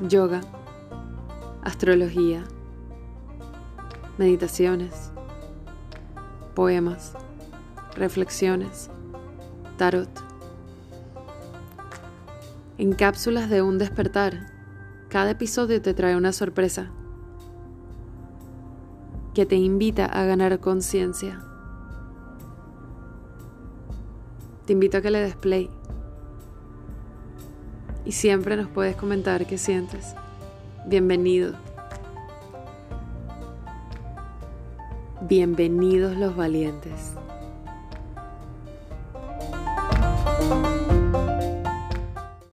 yoga, astrología, meditaciones, poemas, reflexiones, tarot. En cápsulas de un despertar, cada episodio te trae una sorpresa que te invita a ganar conciencia. Te invito a que le des play y siempre nos puedes comentar qué sientes. Bienvenido. Bienvenidos los valientes.